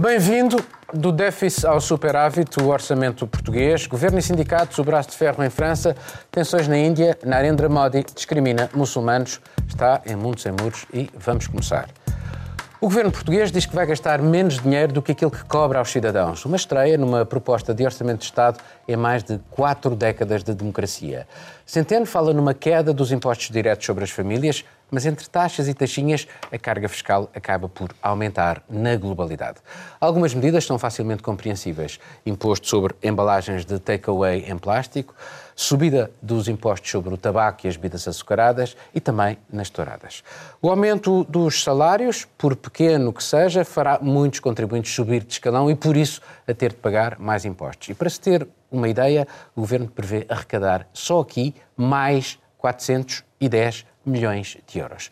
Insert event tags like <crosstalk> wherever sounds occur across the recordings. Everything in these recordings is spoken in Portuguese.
Bem-vindo do déficit ao superávit, o orçamento português, governo e sindicatos, o braço de ferro em França, tensões na Índia, Narendra Modi discrimina muçulmanos, está em mundo sem muros e vamos começar. O governo português diz que vai gastar menos dinheiro do que aquilo que cobra aos cidadãos. Uma estreia numa proposta de orçamento de Estado em mais de quatro décadas de democracia. Centeno fala numa queda dos impostos diretos sobre as famílias, mas entre taxas e taxinhas, a carga fiscal acaba por aumentar na globalidade. Algumas medidas são facilmente compreensíveis. Imposto sobre embalagens de takeaway em plástico, subida dos impostos sobre o tabaco e as bebidas açucaradas e também nas touradas. O aumento dos salários, por pequeno que seja, fará muitos contribuintes subir de escalão e, por isso, a ter de pagar mais impostos. E para se ter uma ideia, o Governo prevê arrecadar só aqui mais 410 milhões de euros.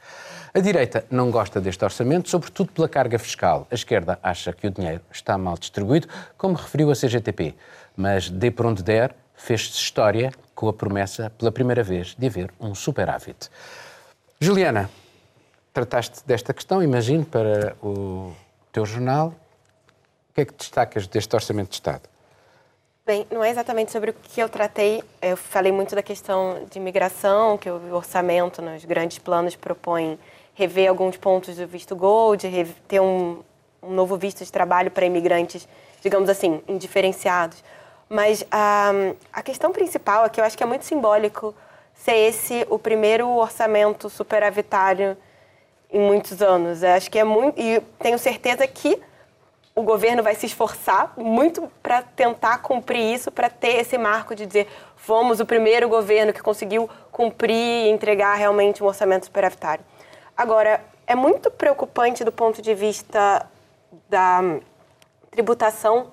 A direita não gosta deste orçamento, sobretudo pela carga fiscal. A esquerda acha que o dinheiro está mal distribuído, como referiu a CGTP. Mas, dê por onde der, fez-se história com a promessa, pela primeira vez, de haver um superávit. Juliana, trataste desta questão, imagino, para o teu jornal. O que é que destacas deste orçamento de Estado? Bem, não é exatamente sobre o que eu tratei. Eu falei muito da questão de imigração, que o orçamento, nos grandes planos, propõe rever alguns pontos do visto Gold, ter um, um novo visto de trabalho para imigrantes, digamos assim, indiferenciados. Mas a, a questão principal é que eu acho que é muito simbólico ser esse o primeiro orçamento superavitário em muitos anos. Eu acho que é muito. E tenho certeza que o governo vai se esforçar muito para tentar cumprir isso, para ter esse marco de dizer fomos o primeiro governo que conseguiu cumprir e entregar realmente um orçamento superavitário. Agora, é muito preocupante do ponto de vista da tributação,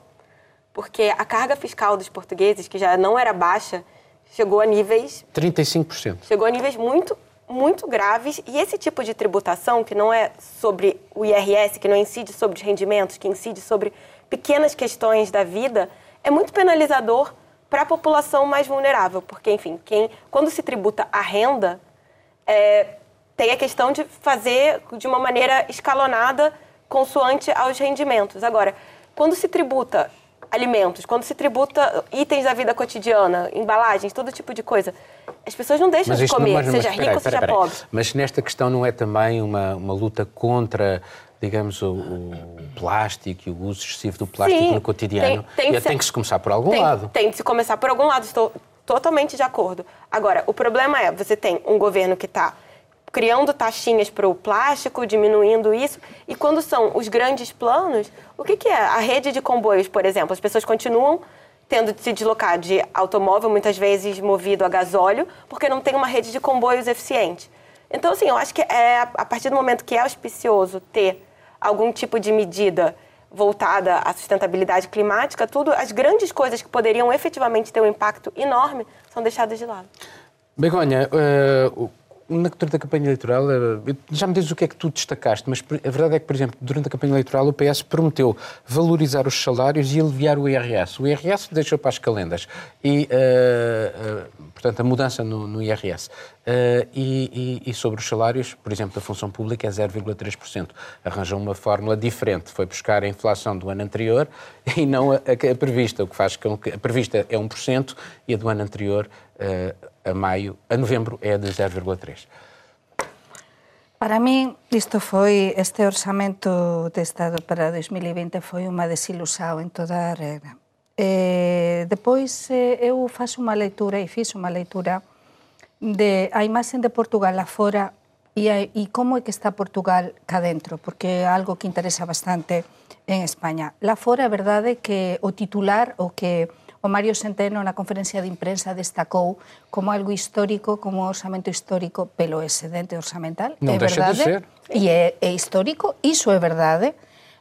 porque a carga fiscal dos portugueses, que já não era baixa, chegou a níveis 35%. Chegou a níveis muito muito graves e esse tipo de tributação, que não é sobre o IRS, que não incide sobre os rendimentos, que incide sobre pequenas questões da vida, é muito penalizador para a população mais vulnerável, porque, enfim, quem, quando se tributa a renda, é, tem a questão de fazer de uma maneira escalonada consoante aos rendimentos. Agora, quando se tributa alimentos, quando se tributa itens da vida cotidiana, embalagens, todo tipo de coisa, as pessoas não deixam de comer, não, seja rico ou seja pobre. Mas nesta questão não é também uma, uma luta contra digamos, o, o, plástico e o uso excessivo do plástico Sim, no cotidiano. Tem, tem, e tem que se começar por algum tem, lado. Tem que se começar por algum lado, estou totalmente de acordo. Agora, o problema é, você tem um governo que está criando taxinhas para o plástico, diminuindo isso. E quando são os grandes planos, o que, que é? A rede de comboios, por exemplo, as pessoas continuam tendo de se deslocar de automóvel, muitas vezes movido a gasóleo, porque não tem uma rede de comboios eficiente. Então, assim, eu acho que é a partir do momento que é auspicioso ter algum tipo de medida voltada à sustentabilidade climática, tudo, as grandes coisas que poderiam efetivamente ter um impacto enorme são deixadas de lado. Begonha, uh, na, durante a campanha eleitoral, eh, já me dizes o que é que tu destacaste, mas a verdade é que, por exemplo, durante a campanha eleitoral o PS prometeu valorizar os salários e aliviar o IRS. O IRS deixou para as calendas. E, uh, uh, portanto, a mudança no, no IRS. Uh, e, e, e, sobre os salários, por exemplo, da função pública é 0,3%. Arranjou uma fórmula diferente. Foi buscar a inflação do ano anterior <laughs> e não a, a, a prevista, o que faz com que a prevista é 1% e a do ano anterior a maio, a novembro é de 0,3. Para mí, isto foi, este orçamento de Estado para 2020 foi unha desilusão en toda a regra. Eh, depois, eu faço unha leitura e fiz unha leitura de a imaxen de Portugal afora e, e como é que está Portugal cá dentro, porque é algo que interesa bastante en España. La fora é verdade que o titular, o que O Mario Centeno na conferencia de imprensa destacou como algo histórico, como orzamento histórico pelo excedente orzamental. Non é verdade, de ser. E é, é histórico, iso é verdade,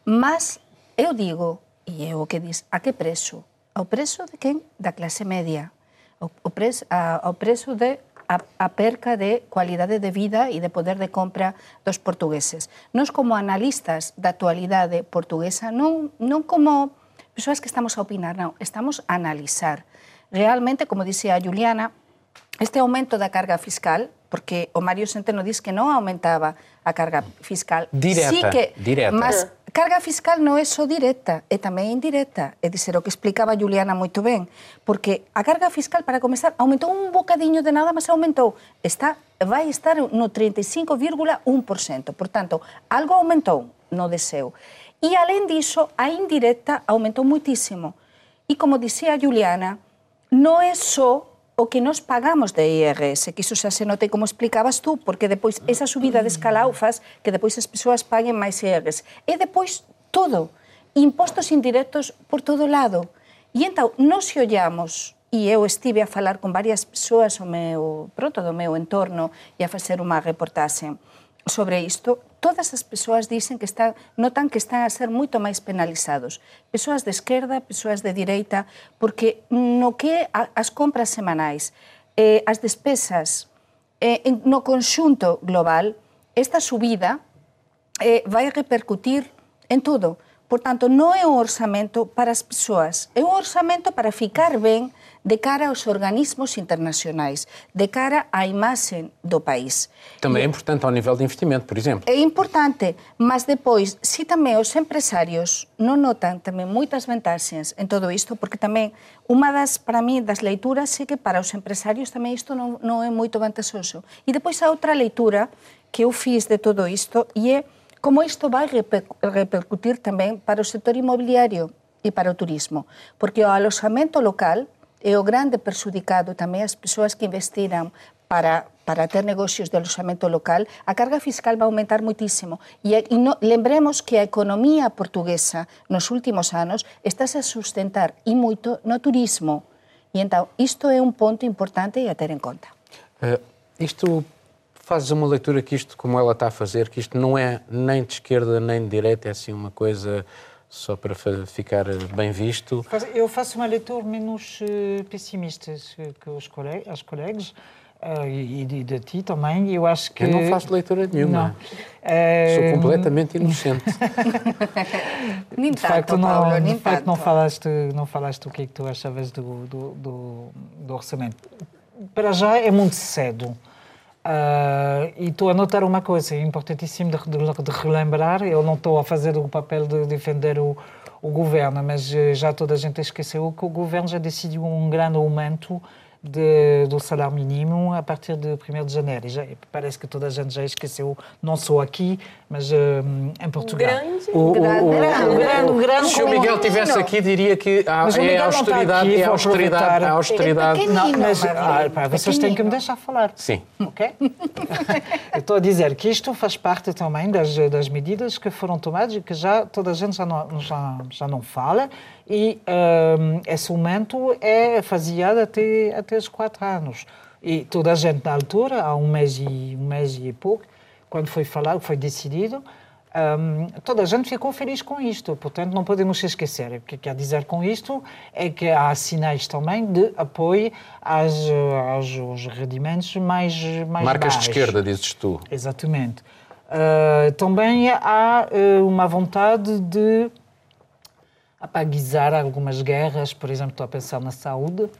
mas eu digo, e é o que dis, a que preso? Ao preso de quen? Da clase media. Ao preso, ao preso de a, a perca de cualidade de vida e de poder de compra dos portugueses. Nos como analistas da actualidade portuguesa, non, non como Persoas que estamos a opinar, non, estamos a analizar. Realmente, como dicía a Juliana, este aumento da carga fiscal porque o Mario Centeno diz que non aumentaba a carga fiscal. Direta, sí que, direta. Mas carga fiscal non é só directa, é tamén indirecta. É dizer, o que explicaba Juliana moito ben. Porque a carga fiscal, para comenzar, aumentou un bocadiño de nada, mas aumentou. Está, vai estar no 35,1%. Por tanto, algo aumentou no deseo. E, alén diso, a indirecta aumentou muitísimo. E, como dicía Juliana, non é só o que nos pagamos de IRS, que iso xa se note como explicabas tú, porque depois esa subida de escalau faz que depois as persoas paguen máis IRS. E depois todo, impostos indirectos por todo lado. E entao, nos se ollamos, e eu estive a falar con varias persoas o meu, pronto do meu entorno e a facer unha reportaxe sobre isto, todas as persoas dicen que están, notan que están a ser moito máis penalizados. Persoas de esquerda, persoas de direita, porque no que as compras semanais, eh, as despesas, eh, no conxunto global, esta subida eh, vai repercutir en todo. Por tanto, non é un orzamento para as persoas, é un orzamento para ficar ben de cara aos organismos internacionais, de cara á imaxe do país. Também é importante ao nível de investimento, por exemplo. É importante, mas depois, se tamén os empresarios non notan tamén moitas vantaxes en todo isto, porque tamén unha das, para mí, das leituras é que para os empresarios tamén isto non é moito vantaxoso. E depois a outra leitura que eu fiz de todo isto e é como isto vai repercutir tamén para o sector inmobiliario e para o turismo, porque o aloxamento local é o grande perxudicado tamén as persoas que investiran para, para ter negocios de aloxamento local, a carga fiscal vai aumentar muitísimo. E, e no, lembremos que a economía portuguesa nos últimos anos está a sustentar e moito no turismo. E então, isto é un ponto importante a ter en conta. Uh, isto fazes uma leitura que isto, como ela está a fazer, que isto não é nem de esquerda nem de direita, é assim uma coisa só para ficar bem visto. Eu faço uma leitura menos eh, pessimista que os colegas, as colegas uh, e, de, de, ti também. Eu acho que eu não faço leitura nenhuma. Uh, Sou completamente <laughs> inocente. nem de facto, não, Paulo, de facto tanto. não falaste, não falaste o que é que tu achavas do, do, do, do orçamento. Para já é muito cedo. Uh, e estou a notar uma coisa importantíssima de, de, de, relembrar. Eu não estou a fazer o papel de defender o, o governo, mas eh, já toda a gente esqueceu que o governo já decidiu um grande aumento de, do salário mínimo a partir de 1 de janeiro. E já, parece que toda a gente já esqueceu, não só aqui, mas uh, em Portugal. Grande, o, grande, o, grande, grande, grande, Se o Miguel estivesse aqui, diria que há, é a austeridade, é a austeridade, a austeridade. Não, mas ah, pá, vocês têm que me deixar falar. Sim. Ok? <laughs> Eu estou a dizer que isto faz parte também das, das medidas que foram tomadas e que já toda a gente já não, já, já não fala e um, esse aumento é faseado até, até os quatro anos. E toda a gente, na altura, há um mês e, um mês e pouco, quando foi falado, foi decidido, um, toda a gente ficou feliz com isto. Portanto, não podemos esquecer. O que quer dizer com isto é que há sinais também de apoio aos, aos, aos rendimentos mais, mais Marcas baixos. de esquerda, dizes tu. Exatamente. Uh, também há uh, uma vontade de apaguizar algumas guerras, por exemplo, estou a pensar na saúde.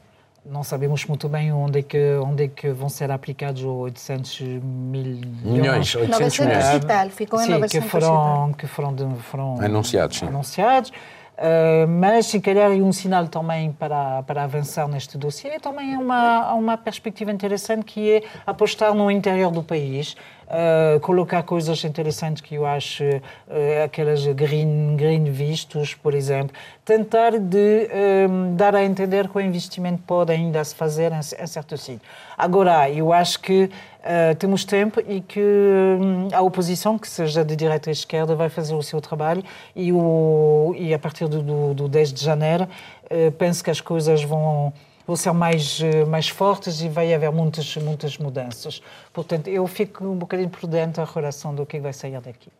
Não sabemos muito bem onde é que, onde é que vão ser aplicados 800 mil milhões. 800 milhões. e tal, ficou em sim, 900 que foram, que foram, de, foram anunciados. Sim. anunciados. Uh, mas, se calhar, é um sinal também para, para avançar neste dossiê. Também é uma, uma perspectiva interessante que é apostar no interior do país, colocar coisas interessantes que eu acho, uh, aquelas green, green vistos, por exemplo, tentar de um, dar a entender que o investimento pode ainda se fazer em, em certo sítio. Agora, eu acho que Uh, temos tempo e que um, a oposição, que seja de direita ou esquerda, vai fazer o seu trabalho e, o, e a partir do, do, do 10 de janeiro uh, penso que as coisas vão, vão ser mais, uh, mais fortes e vai haver muitas, muitas mudanças. Portanto, eu fico um bocadinho prudente a relação do que vai sair daqui.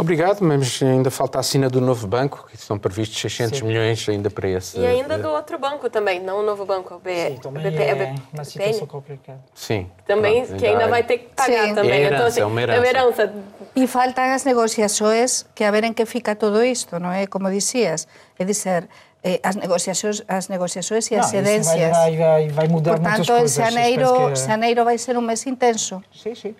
Obrigado, mas ainda falta a assina do novo banco, que estão previstos 600 Sim. milhões ainda para esse. E ainda do outro banco também, não o novo banco, o B, Sim, também BP, é, é uma situação complicada. Sim. Também, claro, que ainda vai ter que pagar Sim. também. É herança, então, assim, é uma herança. É uma herança. E faltam as negociações que a ver em que fica todo isto, não é? Como dizias, é dizer, eh, as negociações, as negociações e as cedências. Vai, vai, vai mudar Portanto, muitas coisas. Portanto, xaneiro, que... xaneiro vai ser un mes intenso. Sí, sí.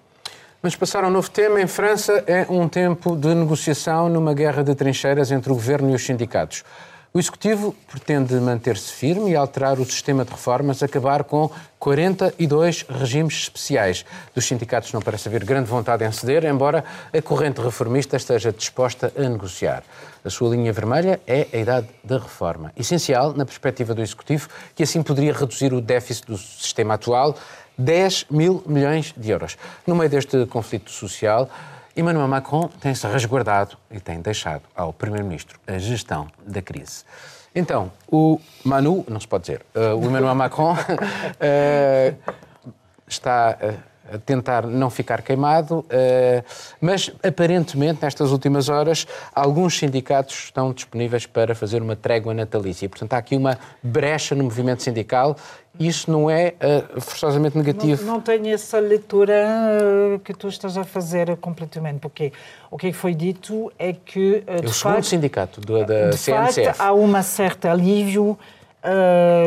Mas passar a um novo tema, em França é um tempo de negociação numa guerra de trincheiras entre o governo e os sindicatos. O Executivo pretende manter-se firme e alterar o sistema de reformas, acabar com 42 regimes especiais. Dos sindicatos não parece haver grande vontade em ceder, embora a corrente reformista esteja disposta a negociar. A sua linha vermelha é a idade da reforma, essencial na perspectiva do Executivo, que assim poderia reduzir o déficit do sistema atual 10 mil milhões de euros. No meio deste conflito social, Emmanuel Macron tem-se resguardado e tem deixado ao Primeiro-Ministro a gestão da crise. Então, o Manu, não se pode dizer, uh, o Emmanuel Macron uh, <laughs> está a tentar não ficar queimado, uh, mas aparentemente, nestas últimas horas, alguns sindicatos estão disponíveis para fazer uma trégua natalícia. Portanto, há aqui uma brecha no movimento sindical isso não é uh, forçosamente negativo. Não, não tenho essa leitura uh, que tu estás a fazer completamente, porque o que foi dito é que. Uh, o segundo sindicato do, da de CNCF. Facto, há um certo alívio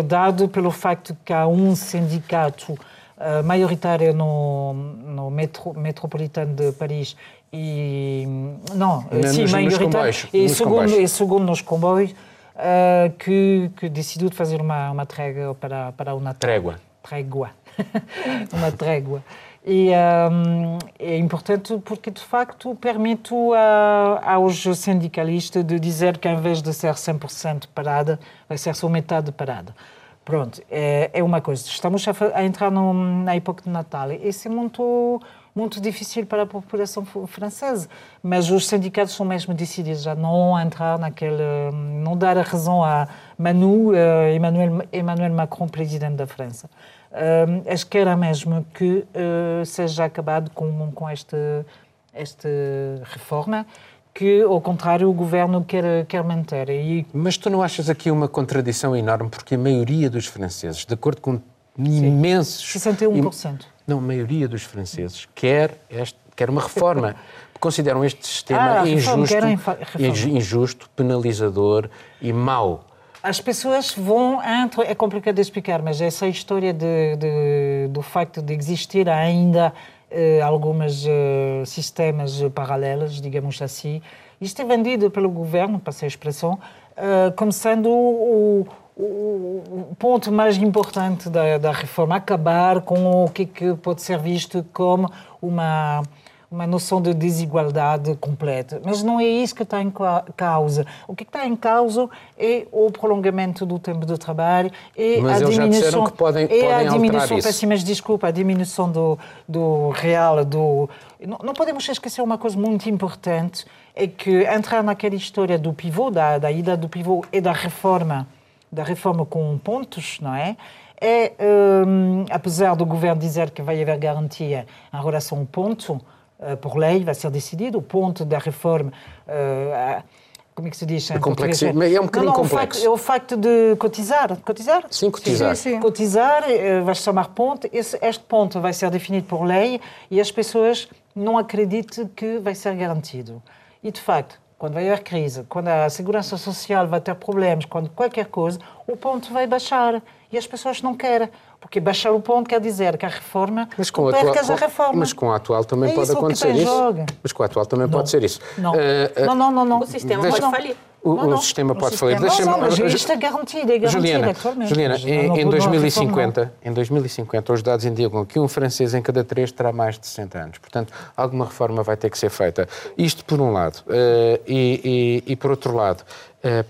dado pelo facto que há um sindicato maioritário no, no metro, metropolitano de Paris e. Não, não sim, nos, maioritário. Nos e, nos segundo, e segundo nos comboios uh, que, que, decidiu de fazer uma, uma trégua para, para o Natal. Trégua. Trégua. <laughs> uma trégua. E um, é importante porque, de facto, permite a, aos sindicalistas de dizer que, em vez de ser 100% parada, vai ser só metade parada. Pronto, é, é uma coisa. Estamos a, a entrar no, na época de Natal. Isso é muito muito difícil para a população francesa. Mas os sindicatos são mesmo decididos a não entrar naquele. não dar a razão a Manu, uh, Emmanuel, Emmanuel Macron, presidente da França. Uh, eles querem mesmo que uh, seja acabado com, com este, esta reforma que, ao contrário, o governo quer, quer manter. E... Mas tu não achas aqui uma contradição enorme? Porque a maioria dos franceses, de acordo com imensos... 61%. Não, a maioria dos franceses quer, este, quer uma reforma. <laughs> Consideram este sistema ah, injusto, injusto, penalizador e mau. As pessoas vão. É complicado de explicar, mas essa história de, de, do facto de existir ainda eh, alguns eh, sistemas paralelos, digamos assim, isto é vendido pelo governo, para essa expressão, eh, como sendo o, o ponto mais importante da, da, reforma, acabar com o que, que, pode ser visto como uma, uma noção de desigualdade completa. Mas não é isso que está em causa. O que está em causa é o prolongamento do tempo de trabalho e mas a diminuição. Que podem, é podem a diminuição, peço mas desculpa, a diminuição do, do real, do. Não, não podemos esquecer uma coisa muito importante, é que entrar naquela história do pivô, da, da ida do pivô e da reforma da reforma com pontos, não é? É, um, apesar do governo dizer que vai haver garantia em relação ao ponto, por lei, vai ser decidido, o ponto da reforma. Uh, como é que se diz? É complexo, é um bocadinho não, não, complexo. O facto, é o facto de cotizar. Cotizar? Sim, cotizar. Sim, sim. Cotizar, uh, vai chamar ponto. Esse, este ponto vai ser definido por lei e as pessoas não acreditam que vai ser garantido. E, de facto, quando vai haver crise, quando a segurança social vai ter problemas, quando qualquer coisa, o ponto vai baixar. E as pessoas não querem. Porque baixar o ponto quer dizer que a reforma mas com a atual, a reforma. Mas com a atual também é pode acontecer isso. Joga. Mas com a atual também não. pode ser isso. Não. Uh, uh, não, não, não, não. O sistema deixa... pode falir. O, não, não. o sistema pode falir. Deixa não, mas isto é garantido, é garantido Juliana, atualmente. Juliana em, em, 2050, em 2050, os dados indicam que um francês em cada três terá mais de 60 anos. Portanto, alguma reforma vai ter que ser feita. Isto por um lado. Uh, e, e, e, por outro lado,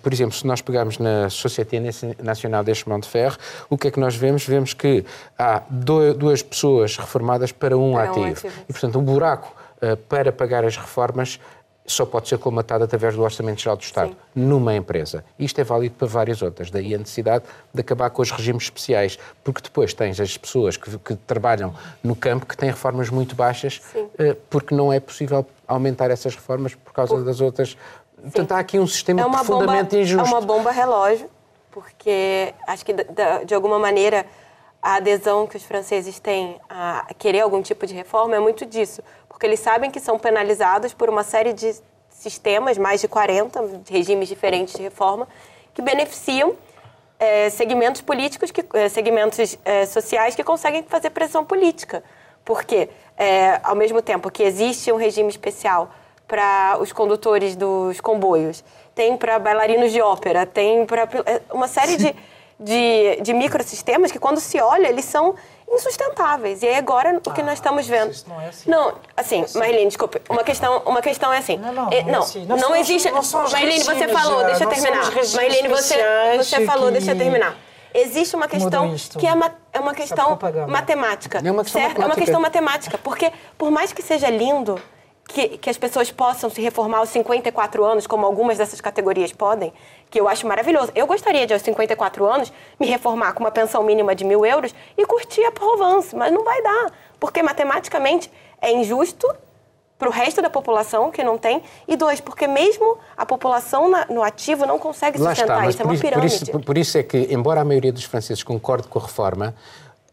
por exemplo, se nós pegarmos na Société Nacional des Chemins de Ferro, o que é que nós vemos? Vemos que há duas pessoas reformadas para um, para ativo. um ativo. E, portanto, um buraco uh, para pagar as reformas só pode ser colmatado através do Orçamento Geral do Estado, Sim. numa empresa. Isto é válido para várias outras. Daí a necessidade de acabar com os regimes especiais, porque depois tens as pessoas que, que trabalham no campo que têm reformas muito baixas, uh, porque não é possível aumentar essas reformas por causa das outras. Portanto, há aqui um sistema é profundamente bomba, injusto. É uma bomba relógio, porque acho que de, alguma maneira a adesão que os franceses têm a querer algum tipo de reforma é muito disso porque eles sabem que são penalizados por uma série de sistemas, mais de 40 regimes diferentes de reforma, que beneficiam é, segmentos políticos, que, é, segmentos é, sociais que conseguem fazer pressão política. Porque, é, ao mesmo tempo que existe um regime especial para os condutores dos comboios, tem para bailarinos de ópera, tem para é, uma série de, <laughs> de, de microsistemas que, quando se olha, eles são insustentáveis. E aí agora o que nós estamos vendo. Isso não é assim. Não, assim, Marlene, desculpe. Uma questão, uma questão é assim. Não, não, é, não é não, assim. Não somos- existe. Marlene, você falou, já, deixa eu terminar. Marlene, você, você falou, que- deixa eu terminar. Existe uma questão que é uma, é uma questão matemática. É uma questão certo? É uma matemática. questão matemática. Porque, por mais que seja lindo que, que as pessoas possam se reformar aos 54 anos, como algumas dessas categorias podem, que eu acho maravilhoso. Eu gostaria de, aos 54 anos, me reformar com uma pensão mínima de mil euros e curtir a Provence, mas não vai dar. Porque, matematicamente, é injusto para o resto da população que não tem. E dois, porque mesmo a população na- no ativo não consegue sustentar está, isso. É uma isso, por, pirâmide. isso, por isso é que, embora a maioria dos franceses concorde com a reforma,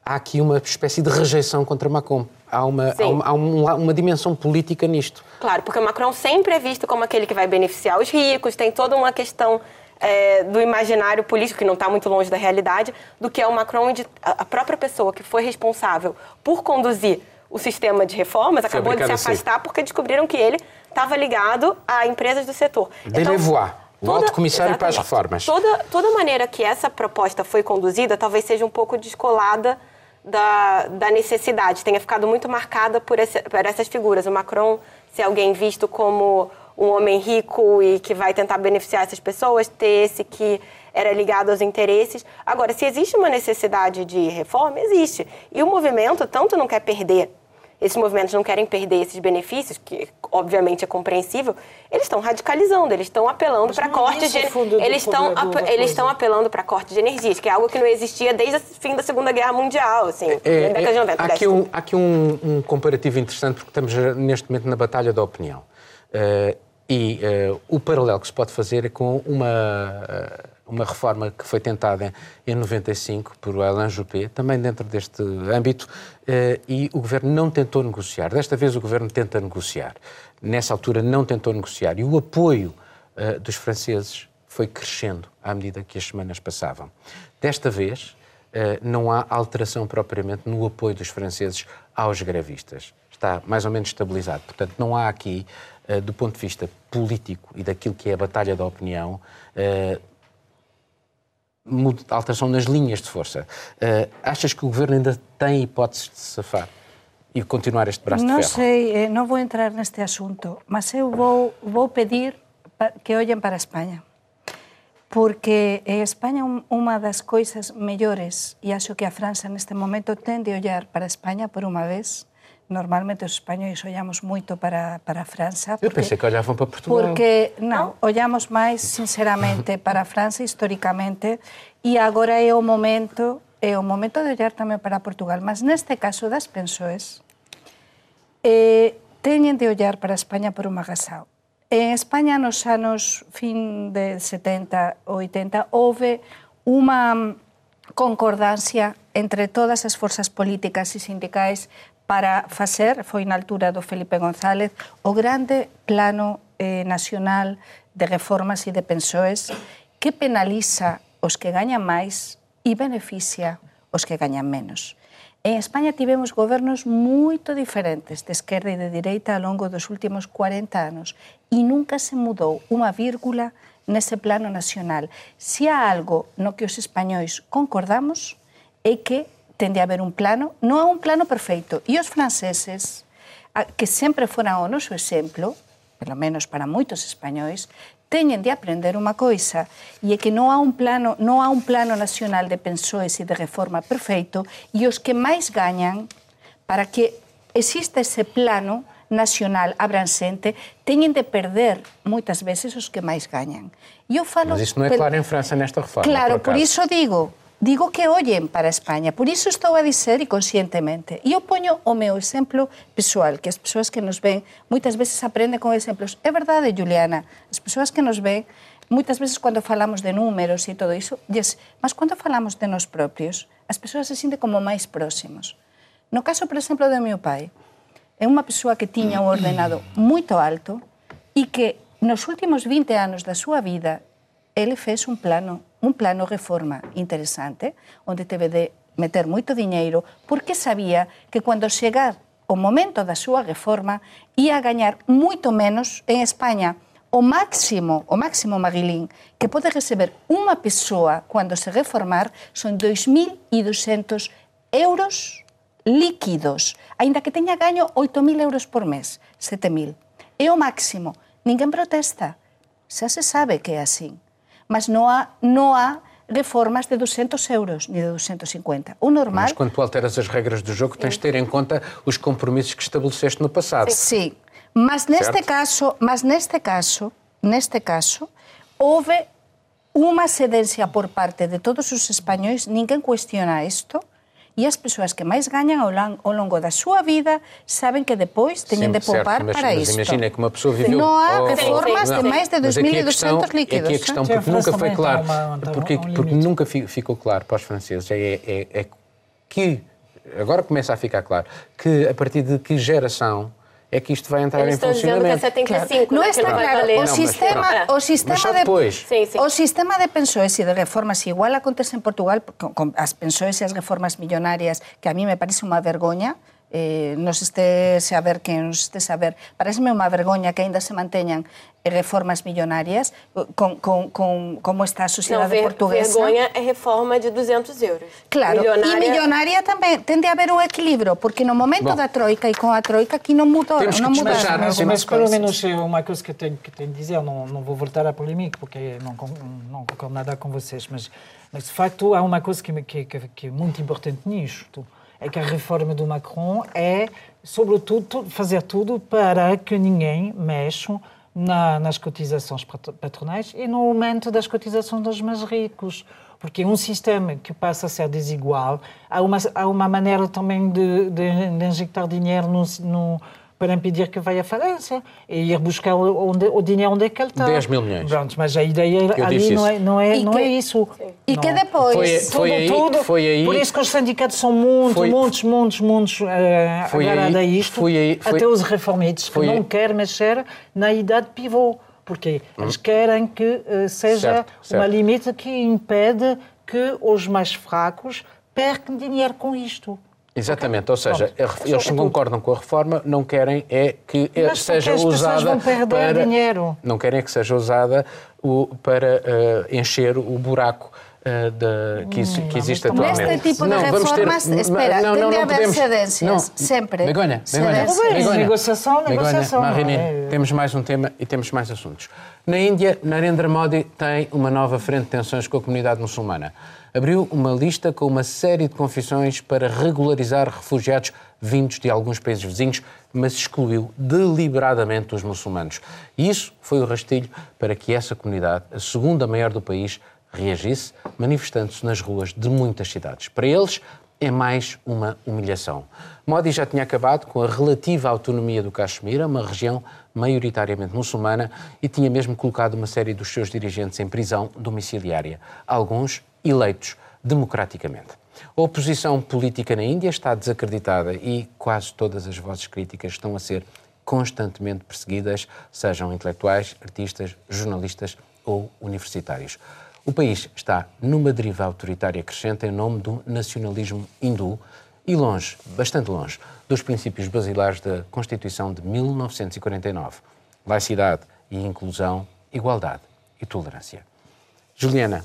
há aqui uma espécie de rejeição contra Macron. Há uma, há uma, há uma- uma dimensão política nisto. Claro, porque o Macron sempre é visto como aquele que vai beneficiar os ricos, tem toda uma questão é, do imaginário político, que não está muito longe da realidade, do que é o Macron e de, a própria pessoa que foi responsável por conduzir o sistema de reformas acabou de se afastar porque descobriram que ele estava ligado a empresas do setor. Delevoye, o alto comissário para as reformas. Toda, toda maneira que essa proposta foi conduzida talvez seja um pouco descolada da, da necessidade, tenha ficado muito marcada por, esse- por essas figuras. O Macron ser alguém visto como um homem rico e que vai tentar beneficiar essas pessoas, ter esse que era ligado aos interesses. Agora, se existe uma necessidade de reforma, existe. E o movimento tanto não quer perder esses movimentos não querem perder esses benefícios, que obviamente é compreensível, eles estão radicalizando, eles estão apelando para é cortes de eles estão eles estão apelando para corte de energias, que é algo que não existia desde o fim da Segunda Guerra Mundial, assim, na década de 90. há aqui, um, há aqui um, um comparativo interessante, porque estamos neste momento na batalha da opinião. Eh, e eh, o paralelo que se pode fazer é com uma, eh, uma reforma que foi tentada em 95 por Alain Juppé, também dentro deste âmbito, eh, e o governo não tentou negociar. Desta vez o governo tenta negociar. Nessa altura não tentou negociar. E o apoio eh, dos franceses foi crescendo à medida que as semanas passavam. Desta vez, eh, não há alteração propriamente no apoio dos franceses aos grevistas. Está mais ou menos estabilizado. Portanto, não há aqui, do ponto de vista político e daquilo que é a batalha da opinião, alteração nas linhas de força. Eh, achas que o governo ainda tem hipóteses de se safar e continuar este braço de ferro? sei, eh, non vou entrar neste asunto, mas eu vou, vou pedir que ollen para España. Porque en España un- unha das coisas mellores, e acho que a França neste momento ten de ollar para España por unha vez, normalmente os españois ollamos moito para, para França. Porque, Eu pensei que olhavam para Portugal. Porque, non, ah. ollamos máis sinceramente <laughs> para França históricamente e agora é o momento é o momento de ollar tamén para Portugal, mas neste caso das pensoes eh, teñen de ollar para España por un magasao. En España nos anos fin de 70 80 houve unha concordancia entre todas as forzas políticas e sindicais para facer, foi na altura do Felipe González, o grande plano eh, nacional de reformas e de pensoes que penaliza os que gañan máis e beneficia os que gañan menos. En España tivemos gobernos moito diferentes de esquerda e de direita ao longo dos últimos 40 anos e nunca se mudou unha vírgula nese plano nacional. Se há algo no que os españois concordamos é que ten de haber un plano, non há un plano perfeito. E os franceses, a- que sempre foran o noso exemplo, pelo menos para moitos españois, teñen de aprender unha coisa e é que non há un plano, non há un plano nacional de pensoes e de reforma perfeito e os que máis gañan para que exista ese plano nacional abranxente teñen de perder moitas veces os que máis gañan. E eu falo Mas isto não é claro em França nesta reforma. Claro, por por iso digo, digo que ollen para España. Por iso estou a dizer e conscientemente. E eu poño o meu exemplo pessoal, que as persoas que nos ven moitas veces aprenden con exemplos. É verdade, Juliana, as persoas que nos ven moitas veces cando falamos de números e todo iso, yes, mas cando falamos de nos propios, as persoas se sinten como máis próximos. No caso, por exemplo, do meu pai, é unha persoa que tiña un ordenado moito alto e que nos últimos 20 anos da súa vida ele fez un plano un plano reforma interesante, onde teve de meter moito diñeiro, porque sabía que cando chegar o momento da súa reforma ia gañar moito menos en España o máximo, o máximo maguilín que pode receber unha persoa cando se reformar son 2.200 euros líquidos, aínda que teña gaño 8.000 euros por mes, 7.000. É o máximo, ninguén protesta, xa se sabe que é así. Mas non há, non há reformas de 200 euros, nem de 250. O normal... Mas quando tu alteras as regras do jogo, tens de ter em conta os compromissos que estabeleceste no passado. Sim, mas neste certo? caso, mas neste caso, neste caso, houve uma cedência por parte de todos os espanhóis, ninguém questiona isto, e as pessoas que máis gañan ao longo da súa vida saben que depois teñen de poupar mas, para mas isto. imagina que uma pessoa viveu... Não há reformas de mais de 2.200 líquidos. Aqui a questão, porque nunca foi claro, porque, porque nunca ficou claro para os franceses, é, é, é que, agora começa a ficar claro, que a partir de que geração é que isto vai entrar Eles em funcionamento. Dizendo que é 75, não né, está claro. o sistema, o sistema de, sim, sim. o sistema de pensiones e de reformas igual acontece en Portugal con, con as pensiones e as reformas millonarias que a mí me parece unha vergoña eh, nos este saber que nos este saber pareceme unha vergoña que aínda se manteñan reformas millonarias con, con, con como está a sociedade Não, ver, portuguesa. Vergonha é reforma de 200 euros. Claro, millonaria... e millonaria tamén tende a haber un equilibrio, porque no momento Bom. da troika e com a troika aqui não mudou, Temos que não despachar, Mas, mas pelo menos é uma coisa que eu tenho que, tenho de dizer, não, não vou voltar à polêmica, porque não, não concordo nada com vocês, mas, mas de facto há uma coisa que, que, que, que é muito importante nisto, é que a reforma do Macron é, sobretudo, tu- fazer tudo para que ninguém mexa na, nas cotizações patro- patronais e no aumento das cotizações dos mais ricos. Porque um sistema que passa a ser desigual. Há uma, há uma maneira também de, de, de injetar dinheiro no, no, para impedir que venha a falência e ir buscar onde, o dinheiro onde é que ele está. 10 mil milhões. Pronto, mas a ideia Eu ali não é, isso. não é, E não que- é isso. E que Não. depois... Foi- foi aí- Sobretudo, foi aí- Por isso que os sindicatos são muito, Foi- muitos, muitos, muitos uh, Foi agarrados a isto. foi aí- foi- até os reformistas que não querem mexer na idade pivô. Porque eles querem que uh, seja Certo, certo. uma limite que impede que os mais fracos percam dinheiro com isto. Exatamente, ou seja, Pronto. eles não concordam com a reforma, não querem é que eh, Mas porque seja as usada vão perder para dinheiro. não querem é que seja usada o- para eh, encher o buraco eh, da- que, exi- que existe mas também- atualmente. Neste tipo de Não, vamos ter- reformas, ma- espera, não, não, a não podemos- cedências, não. sempre. Begonha, Begonha, Begonha, negociação, Begonha, negociação, Marini, é. temos mais um tema e temos mais assuntos. Na Índia, Narendra Modi tem uma nova frente de tensões com a comunidade muçulmana. Abriu uma lista com uma série de confissões para regularizar refugiados vindos de alguns países vizinhos, mas excluiu deliberadamente os muçulmanos. E isso foi o rastilho para que essa comunidade, a segunda maior do país, reagisse, manifestando-se nas ruas de muitas cidades. Para eles, é mais uma humilhação. Modi já tinha acabado com a relativa autonomia do Caxemira, uma região maioritariamente muçulmana, e tinha mesmo colocado uma série dos seus dirigentes em prisão domiciliária, alguns eleitos democraticamente. A oposição política na Índia está desacreditada e quase todas as vozes críticas estão a ser constantemente perseguidas, sejam intelectuais, artistas, jornalistas ou universitários. O país está numa deriva autoritária crescente em nome do nacionalismo hindu e longe, bastante longe, dos princípios basilares da Constituição de 1949. Laicidade e inclusão, igualdade e tolerância. Juliana,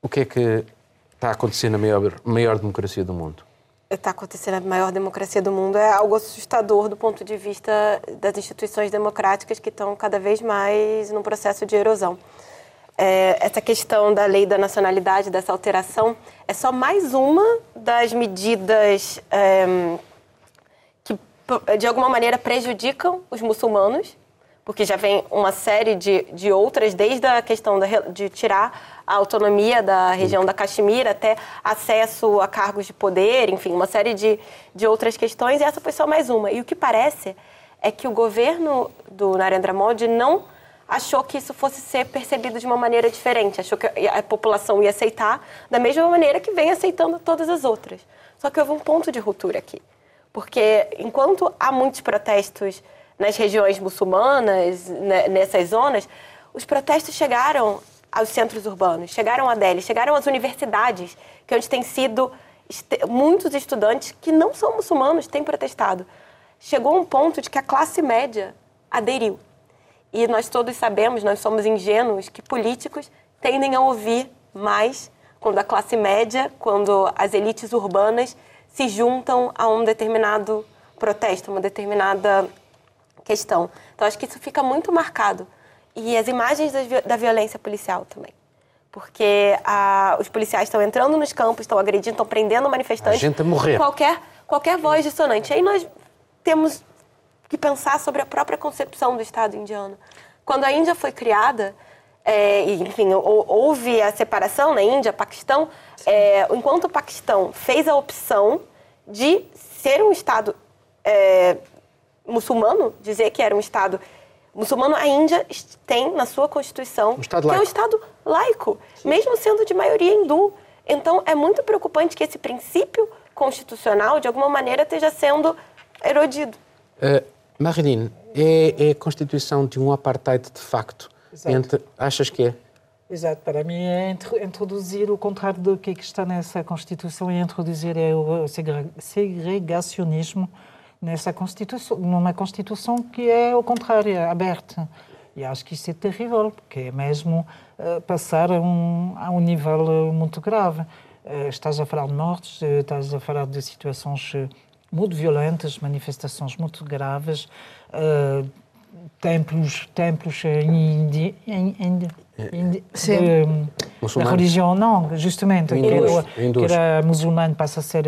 o que é que está a acontecer na maior, maior democracia do mundo? está acontecendo a maior democracia do mundo é algo assustador do ponto de vista das instituições democráticas que estão cada vez mais num processo de erosão. É, essa questão da lei da nacionalidade, dessa alteração, é só mais uma das medidas é, que, de alguma maneira, prejudicam os muçulmanos, porque já vem uma série de, de outras, desde a questão da, de tirar a autonomia da região da Caxemira até acesso a cargos de poder, enfim, uma série de, de outras questões, e essa foi só mais uma. E o que parece é que o governo do Narendra Modi não achou que isso fosse ser percebido de uma maneira diferente, achou que a população ia aceitar da mesma maneira que vem aceitando todas as outras. Só que houve um ponto de ruptura aqui, porque enquanto há muitos protestos nas regiões muçulmanas, né, nessas zonas, os protestos chegaram aos centros urbanos, chegaram a Delhi, chegaram às universidades, que é onde tem sido muitos estudantes que não são muçulmanos têm protestado. Chegou um ponto de que a classe média aderiu. E nós todos sabemos, nós somos ingênuos, que políticos tendem a ouvir mais quando a classe média, quando as elites urbanas se juntam a um determinado protesto, uma determinada questão. Então, acho que isso fica muito marcado. E as imagens da violência policial também. Porque a, os policiais estão entrando nos campos, estão agredindo, estão prendendo manifestantes. A gente a morrer. Qualquer, qualquer voz dissonante. Aí nós temos que pensar sobre a própria concepção do Estado indiano. Quando a Índia foi criada, é, enfim, houve a separação na Índia, Paquistão, é, enquanto o Paquistão fez a opção de ser um Estado é, muçulmano, dizer que era um Estado muçulmano, a Índia tem na sua Constituição um que é um Estado laico, Sim. mesmo sendo de maioria hindu. Então, é muito preocupante que esse princípio constitucional, de alguma maneira, esteja sendo erodido. Uh, Marilyn, é, é, a constituição de um apartheid de facto. Entre, achas que é? Exato, para mim é introduzir o contrário do que está nessa Constituição e introduzir é o segregacionismo nessa Constituição, numa Constituição que é o contrário, é aberta. E acho que isso é terrível, porque é mesmo uh, passar a um, a um nível uh, muito grave. Uh, estás a falar de mortes, estás a falar de situações muito violentas, manifestações muito graves, templos, templos indi, indi, indi, de, da religião, não, justamente, hindus, que, era, que era muçulmano passa a ser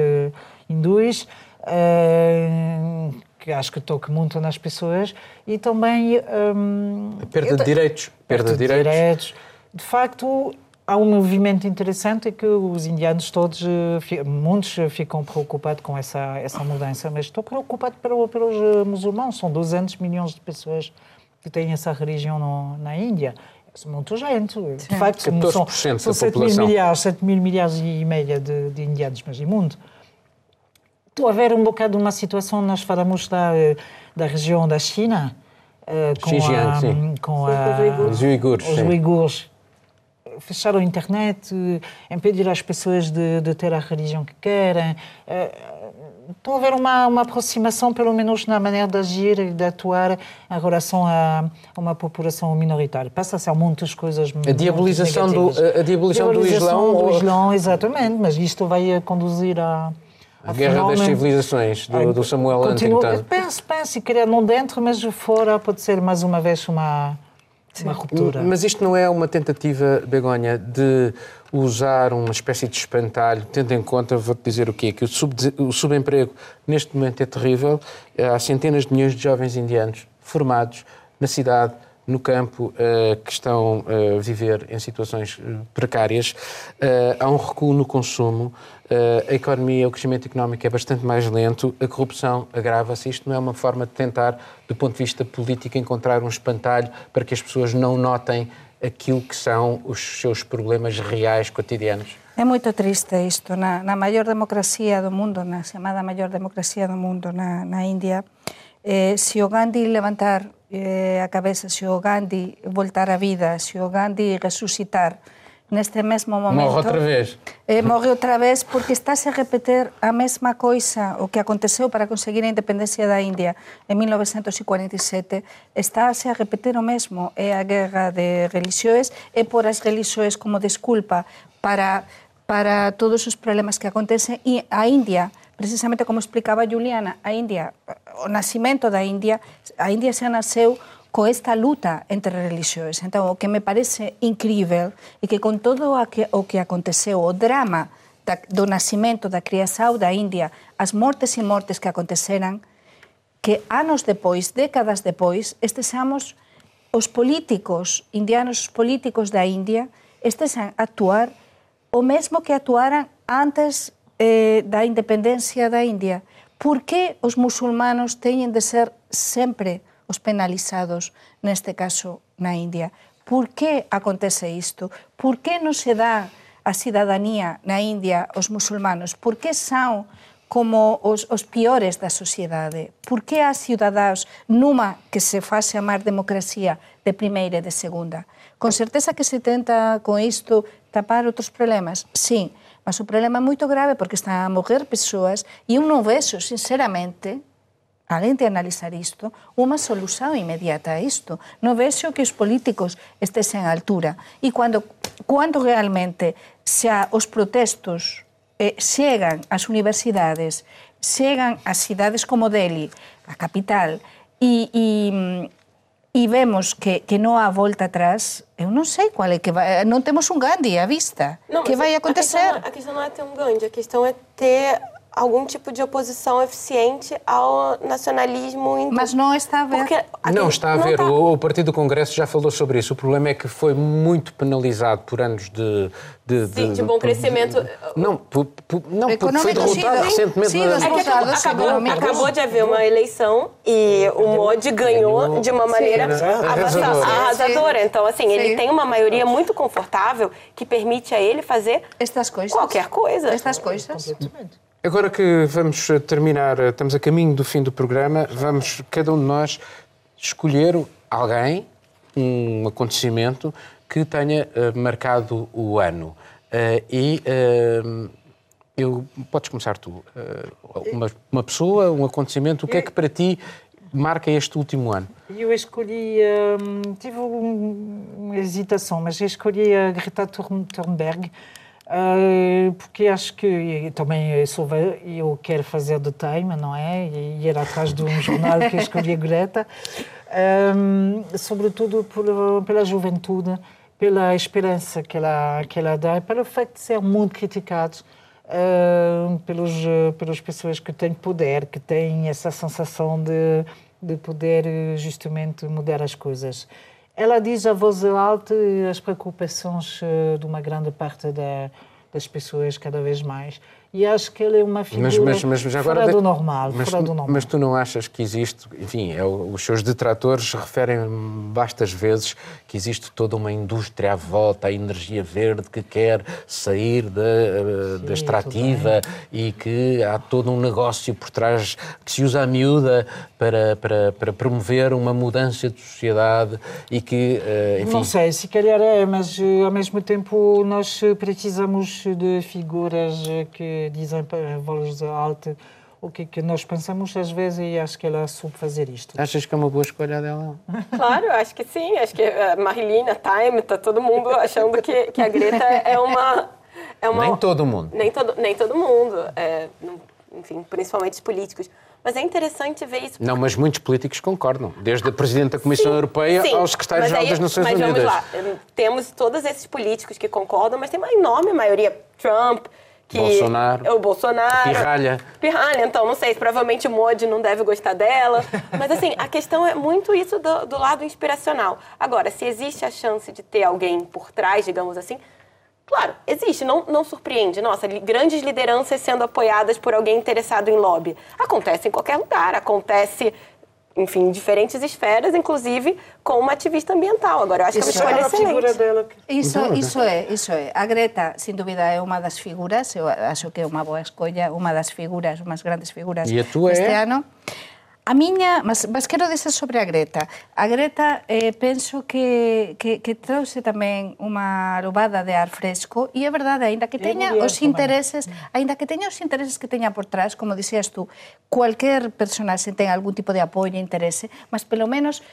hindus, uh, que acho que toca muito nas pessoas, e também... Um, a perda de direitos. Perda, de direitos. direitos. De facto, há um movimento interessante que os indianos todos, eh, muitos ficam preocupados com essa, essa mudança, mas estou preocupado pelos, pelos eh, muçulmanos. São 200 milhões de pessoas que têm essa religião no, na Índia. É muita gente. De Sim. facto, são, são 7 mil milhares, 7 mil milhares e meia de, de indianos, mas e mundo. Estou a ver um bocado uma situação, nós falamos da, da região da China, uh, com, Xinjiang, a, com a, os uigures. Os uigures. Fecharam a internet, impedir as pessoas de, de ter a religião que querem. Uh, estão a ver uma, uma aproximação, pelo menos na maneira de agir e de atuar em relação a, a uma população minoritária. Passa-se a muitas coisas a diabolização do A diabolização, do Islão? do Islão, exatamente, mas isto vai conduzir a a Guerra das Civilizações, do, do Samuel Huntington. Penso, penso, e querer não dentro, mas fora pode ser mais uma vez uma, uma ruptura. Mas isto não é uma tentativa, Begonha, de usar uma espécie de espantalho, tendo em conta, vou-te dizer o quê? Que o, sub, o subemprego neste momento é terrível. Há centenas de milhões de jovens indianos formados na cidade, no campo uh, que estão uh, a viver em situações eh, precárias. Há um recuo no consumo, a economia, o crescimento económico é bastante mais lento, a corrupção agrava-se. Isto não é uma forma de tentar, do ponto de vista político, encontrar um espantalho para que as pessoas não notem aquilo que são os seus problemas reais cotidianos? É muito triste isto. Na, na maior democracia do mundo, na chamada maior democracia do mundo, na, na Índia, eh, se o Gandhi levantar eh, a cabeza se o Gandhi voltar á vida, se o Gandhi resucitar neste mesmo momento. Morre outra vez. Eh, morre outra vez porque estáse a repetir a mesma coisa o que aconteceu para conseguir a independencia da India en 1947. Estáse a repetir o mesmo. É a guerra de religiões e por as religiões como desculpa para, para todos os problemas que acontecen. E a India precisamente como explicaba Juliana, a India, o nacimento da India, a India se nasceu co esta luta entre religións. Entón, o que me parece incrível é que con todo o que, o que aconteceu, o drama da, do nacimento da criação da India, as mortes e mortes que aconteceran, que anos depois, décadas depois, estesamos os políticos indianos, os políticos da India, estesen a actuar o mesmo que actuaran antes eh, da independencia da India, por que os musulmanos teñen de ser sempre os penalizados, neste caso na India? Por que acontece isto? Por que non se dá a cidadanía na India aos musulmanos? Por que son como os, os piores da sociedade? Por que há cidadãos numa que se faz chamar democracia de primeira e de segunda? Con certeza que se tenta con isto tapar outros problemas? Sim, Mas o problema é moito grave porque están a morrer persoas e eu non vexo, sinceramente, além de analizar isto, unha solución inmediata a isto. Non vexo que os políticos estesen a altura. E cando, cando realmente xa os protestos eh, chegan ás universidades, chegan ás cidades como Delhi, a capital, e, e, mm, e vemos que, que non há volta atrás, eu non sei qual é que vai... Non temos un Gandhi à vista. Não, que vai acontecer? A questão, a questão não é ter um Gandhi, a questão é ter algum tipo de oposição eficiente ao nacionalismo hindu. Mas não está a ver. Porque não está a ver. Está... O, Partido do Congresso já falou sobre isso. O problema é que foi muito penalizado por anos de... De, sim, de, de bom crescimento. Não, por, por, não porque foi derrotado recentemente. Sim, na... é acabou, acabou, acabou, de haver uma eleição e o Modi ganhou de uma maneira arrasadora. arrasadora. Então, assim, sim. ele tem uma maioria muito confortável que permite a ele fazer Estas coisas. qualquer coisa. Estas coisas. Agora que vamos terminar, estamos a caminho do fim do programa, vamos cada um de nós escolher alguém, um acontecimento que tenha uh, marcado o ano. Uh, e uh, eu, podes começar tu. Uma, uma, pessoa, um acontecimento, o que é que para ti marca este último ano? Eu escolhi, um, tive uma hesitação, mas eu escolhi a Greta Thunberg, Uh, porque acho que também sou eu quero fazer do time, não é? E ir atrás de um jornal que escolhi a <laughs> Greta, um, sobretudo por, pela juventude, pela esperança que ela, que ela dá pelo facto de ser muito criticado uh, pelos, pelas pessoas que têm poder, que têm essa sensação de, de poder justamente mudar as coisas. Ela diz a voz alta as preocupações eh, de uma grande parte da, das pessoas cada vez mais. E acho que ele é uma figura mas, mas, mas fora agora, do normal, mas, fora do normal. Mas tu não achas que existe, enfim, é, os seus detratores referem bastas vezes que existe toda uma indústria à volta, a energia verde que quer sair da, eh, Sim, da extrativa e que há todo um negócio por trás que se usa a miúda para, para, para promover uma mudança de sociedade e que, eh, enfim... Não sei, se calhar é, mas eh, ao mesmo tempo nós precisamos de figuras que dizem para voz alta o que, é que nós pensamos às vezes e acho que ela soube fazer isto. Achas que é uma boa escolha dela? Claro, acho que sim. Acho que a Marilina, Time, está todo mundo achando que, que a Greta é uma, é uma... Nem todo mundo. Nem todo, nem todo mundo. É, enfim, principalmente os políticos. Mas é interessante ver isso. Não, mas muitos políticos concordam, desde a Presidente da Comissão sim, Europeia sim, ao Secretário-Geral das Nações mas Unidas. Mas vamos lá, temos todos esses políticos que concordam, mas tem uma enorme maioria, Trump, que Bolsonaro. É o Bolsonaro. Pirralha. Pirralha, então, não sei, provavelmente o Modi não deve gostar dela. <laughs> Mas, assim, a questão é muito isso do, do, lado inspiracional. Agora, se existe a chance de ter alguém por trás, digamos assim, claro, existe, não, não surpreende. Nossa, grandes lideranças sendo apoiadas por alguém interessado em lobby. Acontece em qualquer lugar, acontece enfim, diferentes esferas, inclusive com uma ativista ambiental. Agora, eu acho isso que é uma escolha excelente. Figura dela. Isso, isso é, isso é. A Greta, sem dúvida, é uma das figuras, eu acho que é uma boa escolha, uma das figuras, umas grandes figuras e a tua deste é? ano. A miña, mas, mas quero dizer sobre a Greta. A Greta eh, penso que, que, que trouxe tamén unha lobada de ar fresco e é verdade, aínda que teña os intereses, mm. aínda que teña os intereses que teña por trás, como dixías tú, cualquier personaxe ten algún tipo de apoio e interese, mas pelo menos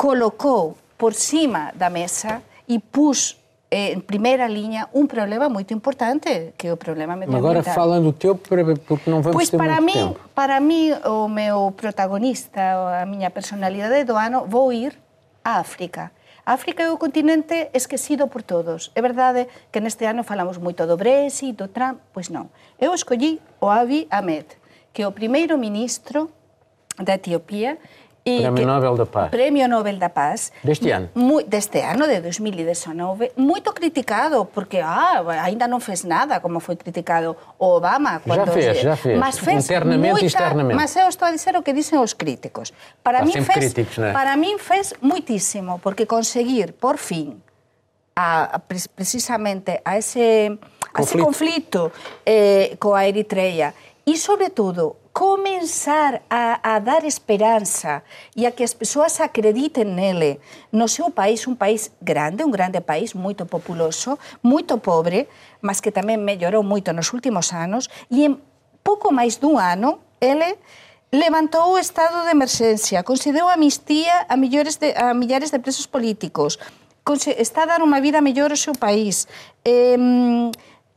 colocou por cima da mesa e pus en primeira liña un problema moito importante, que é o problema medioambiental. Agora falando do teu, porque non vamos pois ter para mí, tempo. para mí, o meu protagonista, a miña personalidade do ano, vou ir a África. África é o continente esquecido por todos. É verdade que neste ano falamos moito do Brexit, do Trump, pois non. Eu escollí o Abiy Ahmed, que é o primeiro ministro da Etiopía E Prémio Nobel da Paz. Prémio Nobel da Paz. Deste ano. Muy, deste ano, de 2019. Muito criticado, porque ah, ainda não fez nada, como foi criticado o Obama. Já fez, já fez. Mas fez Internamente muita, e externamente. Mas eu estou a dizer o que dizem os críticos. Para mim fez, críticos, não é? Para mim fez muitíssimo, porque conseguir, por fim, a, precisamente a esse, conflito, a ese conflito eh, coa Eritreia E, sobre todo, comenzar a, a dar esperanza e a que as persoas acrediten nele. No seu país, un país grande, un grande país, moito populoso, moito pobre, mas que tamén mellorou moito nos últimos anos, e en pouco máis dun ano, ele levantou o estado de emerxencia, concedeu amnistía a millores de, a millares de presos políticos, está a dar unha vida mellor ao seu país. Eh,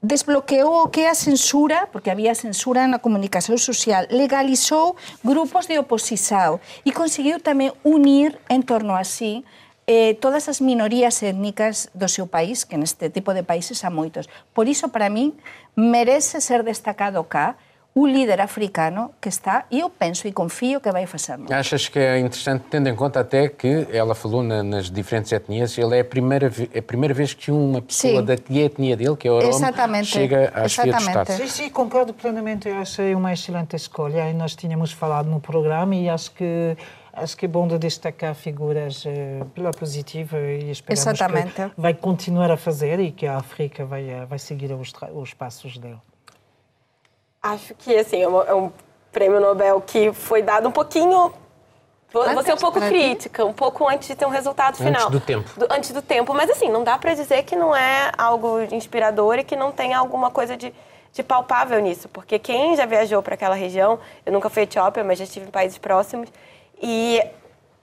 desbloqueou o que é a censura, porque había censura na comunicación social, legalizou grupos de oposición e conseguiu tamén unir en torno a sí eh, todas as minorías étnicas do seu país, que neste tipo de países há moitos. Por iso, para min, merece ser destacado cá o líder africano que está, e eu penso e confio que vai fazer muito. Achas que é interessante, tendo em conta até que ela falou na, nas diferentes etnias, ele é a primeira, é a primeira vez que uma pessoa Sim. da etnia dele, que é o Oromo, chega à chefia do Estado. Sim, sim, concordo plenamente. Eu achei uma excelente escolha e nós tínhamos falado no programa e acho que acho que é bom de destacar figuras uh, pela positiva e esperamos Exatamente. que vai continuar a fazer e que a África vai, uh, vai seguir os, os passos dele. Acho que, assim, é, é um prêmio Nobel que foi dado um pouquinho Vou ser um pouco crítica, um pouco antes de ter um resultado final. Antes do tempo. Do, antes do tempo. Mas, assim, não dá para dizer que não é algo inspirador e que não tem alguma coisa de, de palpável nisso. Porque quem já viajou para aquela região, eu nunca fui à Etiópia, mas já estive em países próximos, e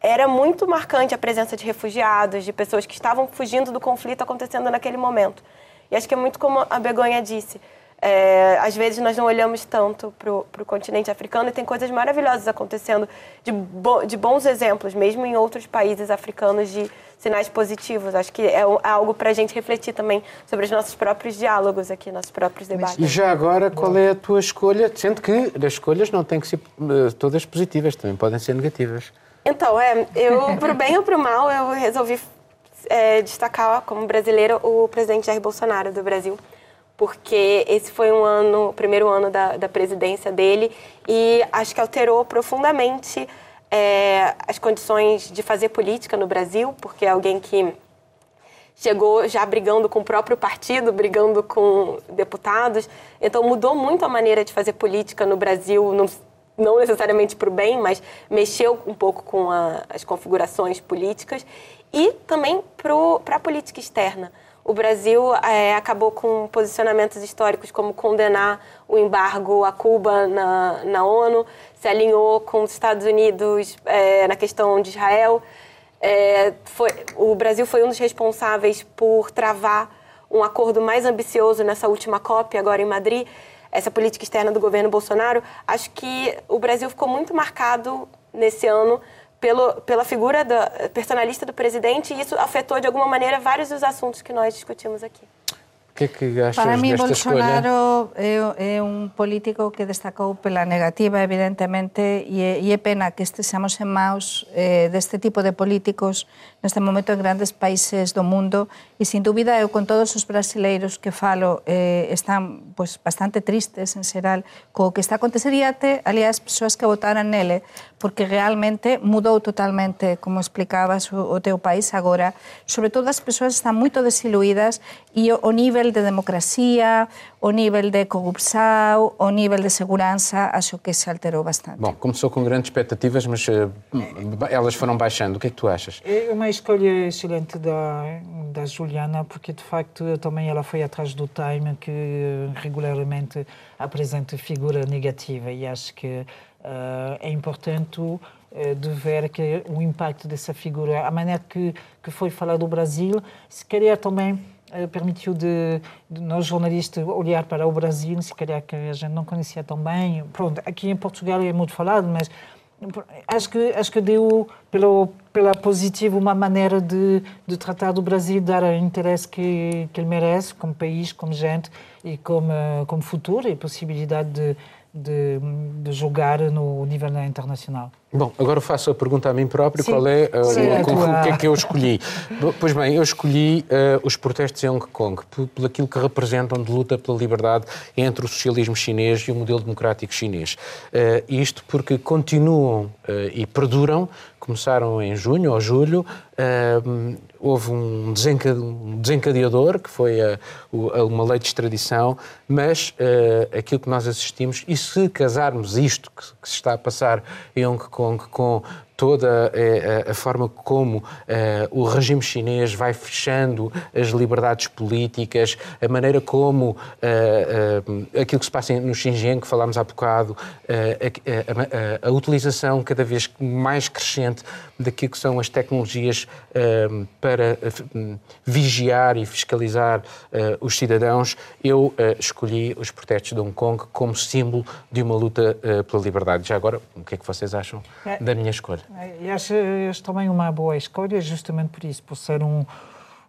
era muito marcante a presença de refugiados, de pessoas que estavam fugindo do conflito acontecendo naquele momento. E acho que é muito como a Begonha disse. É, às vezes nós não olhamos tanto para o continente africano e tem coisas maravilhosas acontecendo, de, bo, de bons exemplos, mesmo em outros países africanos, de sinais positivos. Acho que é, é algo para a gente refletir também sobre os nossos próprios diálogos aqui, nossos próprios debates. E já agora, qual é a tua escolha? Sendo que as escolhas não têm que ser uh, todas positivas, também podem ser negativas. Então, é, eu, para o bem ou para o mal, eu resolvi é, destacar como brasileira o presidente Jair Bolsonaro do Brasil porque esse foi um ano, o primeiro ano da, da presidência dele e acho que alterou profundamente é, as condições de fazer política no Brasil, porque é alguém que chegou já brigando com o próprio partido, brigando com deputados, então mudou muito a maneira de fazer política no Brasil, não, não necessariamente para o bem, mas mexeu um pouco com a, as configurações políticas e também para a política externa o Brasil é, acabou com posicionamentos históricos como condenar o embargo a Cuba na, na ONU, se alinhou com os Estados Unidos é, na questão de Israel. É, foi, o Brasil foi um dos responsáveis por travar um acordo mais ambicioso nessa última COP, agora em Madrid, essa política externa do governo Bolsonaro. Acho que o Brasil ficou muito marcado nesse ano pelo, pela figura da personalista do presidente e isso afetou de alguma maneira vários dos assuntos que nós discutimos aqui. O que é que achas Para mí, Bolsonaro é, é, un político que destacou pela negativa, evidentemente, e é, e é pena que estejamos en maus eh, deste tipo de políticos neste momento en grandes países do mundo e, sin dúbida, eu con todos os brasileiros que falo eh, están pues, bastante tristes, en xeral, co que está acontecería até, aliás, persoas que votaran nele, porque realmente mudou totalmente, como explicabas, o, o teu país agora. Sobre todo, as persoas están moito desiluídas e o, o nivel de democracia, o nível de corrupção, o nível de segurança, acho que se alterou bastante. Bom, começou com grandes expectativas, mas uh, elas foram baixando. O que é que tu achas? É uma escolha excelente da, da Juliana, porque de facto também ela foi atrás do Time, que regularmente apresenta figura negativa, e acho que é importante eh, de ver que o impacto dessa figura, a maneira que, que foi falado do Brasil, se calhar também eh, permitiu de, de, nós jornalistas olhar para o Brasil, se calhar que a gente não conhecia tão bem. Pronto, aqui em Portugal é muito falado, mas acho que acho que deu pelo pela positiva uma maneira de, de tratar do Brasil, dar o interesse que, que ele merece como país, como gente e como como futuro e possibilidade de de, de jogar no nível internacional. Bom, agora faço a pergunta a mim próprio, Sim. qual é, uh, Sim, o, o, que é que eu escolhi? pois bem, eu escolhi uh, os protestos em Hong Kong, por, aquilo que representam de luta pela liberdade entre o socialismo chinês e o modelo democrático chinês. Uh, isto porque continuam e perduram começaram em junho ou julho. Uh, houve um, desencadeador, que foi a, a, uma lei de extradição, mas uh, aquilo que nós assistimos, e se casarmos isto que, que se está a passar em Hong Kong com toda a, a, forma como uh, o regime chinês vai fechando as liberdades políticas, a maneira como aquilo que se passa no Xinjiang, que falámos há bocado, a, a, utilização cada vez mais crescente daquilo que são as tecnologias para vigiar e fiscalizar os cidadãos, eu escolhi os protestos de Hong Kong como símbolo de uma luta pela liberdade. Já agora, o que é que vocês acham é. da minha escolha? E acho este também uma boa escolha, justamente por isso, por ser um,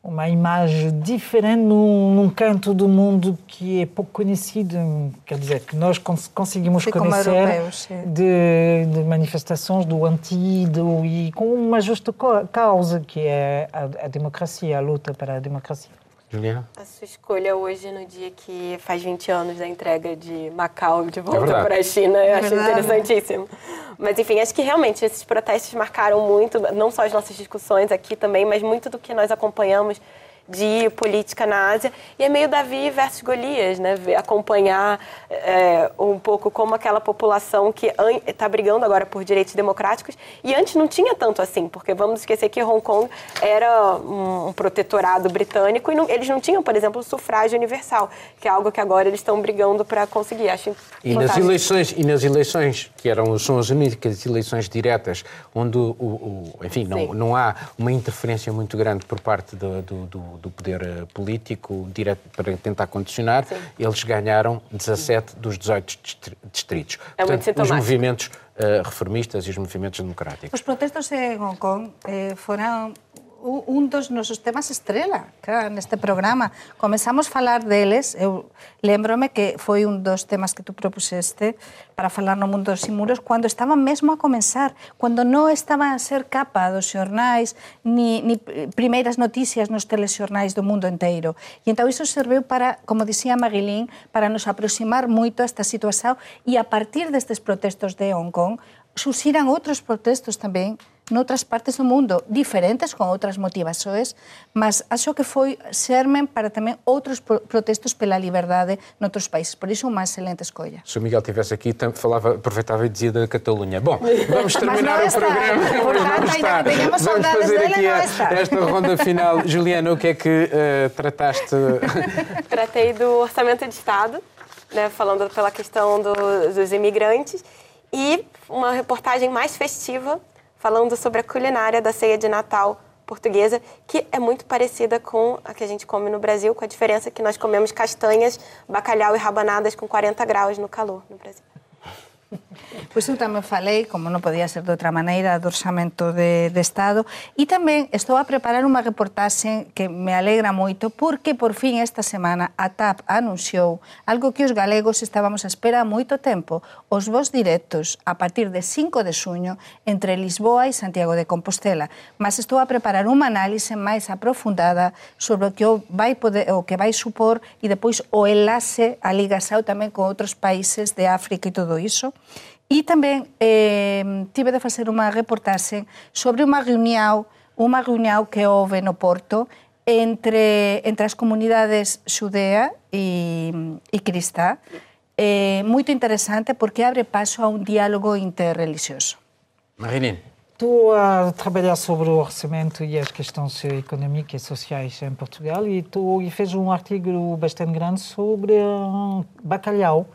uma imagem diferente num, num, canto do mundo que é pouco conhecido, quer dizer, que nós cons conseguimos Sim, conhecer europeus, de, de, manifestações do antigo e com uma justa causa, que é a, a democracia, a luta para a democracia. A sua escolha hoje, no dia que faz 20 anos da entrega de Macau de volta é para a China, eu acho interessantíssimo. Mas, enfim, acho que realmente esses protestos marcaram muito, não só as nossas discussões aqui também, mas muito do que nós acompanhamos de política na Ásia. E é meio Davi versus Golias, né? Acompanhar é, um pouco como aquela população que está brigando agora por direitos democráticos e antes não tinha tanto assim, porque vamos esquecer que Hong Kong era um, protetorado britânico e não, eles não tinham, por exemplo, sufrágio universal, que é algo que agora eles estão brigando para conseguir. Acho e nas eleições e nas eleições que eram são as únicas eleições diretas onde o, o enfim não, não há uma interferência muito grande por parte do, do, do do poder eh, político direto para tentar condicionar, Sim. eles ganharam 17 dos 18 distritos. É Portanto, os movimentos uh, reformistas e os movimentos democráticos. Os protestos em Hong Kong eh, foram un dos nosos temas estrela claro, neste programa. Comezamos a falar deles, eu lembrome que foi un dos temas que tú propuseste para falar no mundo dos simuros cando estaba mesmo a comenzar, cando non estaba a ser capa dos xornais ni, ni primeiras noticias nos telexornais do mundo inteiro. E entao iso serveu para, como dicía Maguilín, para nos aproximar moito a esta situación e a partir destes protestos de Hong Kong, susiran outros protestos tamén noutras partes do mundo, diferentes, con outras motivações, mas acho que foi sermen para tamén outros protestos pela liberdade noutros países. Por iso, uma excelente escolha. Se o Miguel estivesse aqui, falava, aproveitava e dizia da Catalunha. Bom, vamos terminar o programa. Portanto, ainda que tenhamos vamos fazer dele, aqui a, esta ronda final. Juliana, o que é que uh, trataste? <laughs> Tratei do orçamento de Estado, né, falando pela questão do, dos imigrantes, e uma reportagem mais festiva falando sobre a culinária da ceia de Natal portuguesa, que é muito parecida com a que a gente come no Brasil, com a diferença que nós comemos castanhas, bacalhau e rabanadas com 40 graus no calor no Brasil. <laughs> Pois eu tamén falei, como non podía ser de outra maneira, do orçamento de, de Estado e tamén estou a preparar unha reportaxe que me alegra moito porque por fin esta semana a TAP anunciou algo que os galegos estábamos a espera moito tempo, os vos directos a partir de 5 de suño entre Lisboa e Santiago de Compostela. Mas estou a preparar unha análise máis aprofundada sobre o que vai, poder, o que vai supor e depois o enlace a Liga Sao tamén con outros países de África e todo iso E tamén eh, tive de facer unha reportaxe sobre unha reunión, unha reunión que houve no Porto entre, entre as comunidades xudea e, e cristá, eh, moito interesante porque abre paso a un diálogo interreligioso. Marilene. Estou a trabalhar sobre o orçamento e as questões económicas e sociais em Portugal e, tô, e fiz um artigo bastante grande sobre um, bacalhau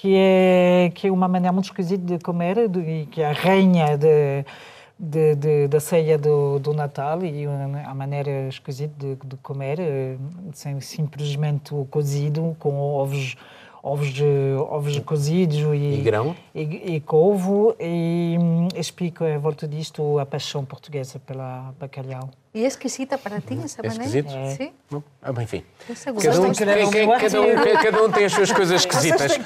que é, que é uma maneira muito esquisita de comer, e que é a rainha de, de, de, da ceia do, do Natal e a maneira esquisita de, de comer, eh, sem simplesmente cozido com ovos ovos, ovos cozidos e, e grão e, e couve e hum, explico a volta disto a paixão portuguesa pela bacalhau. E é esquisita para ti essa é maneira? Esquisito? É. Sim. Ah, bem, enfim. Cada um, cada, um, cada um tem as suas coisas <laughs> esquisitas.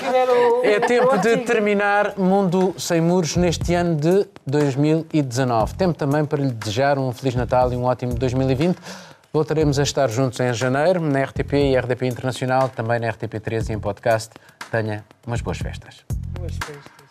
É tempo de terminar Mundo Sem Muros neste ano de 2019. Tempo também para lhe desejar um Feliz Natal e um ótimo 2020. Voltaremos a estar juntos em janeiro, na RTP e RTP Internacional, também na RTP13 e em podcast. Tenha umas boas festas. Boas festas.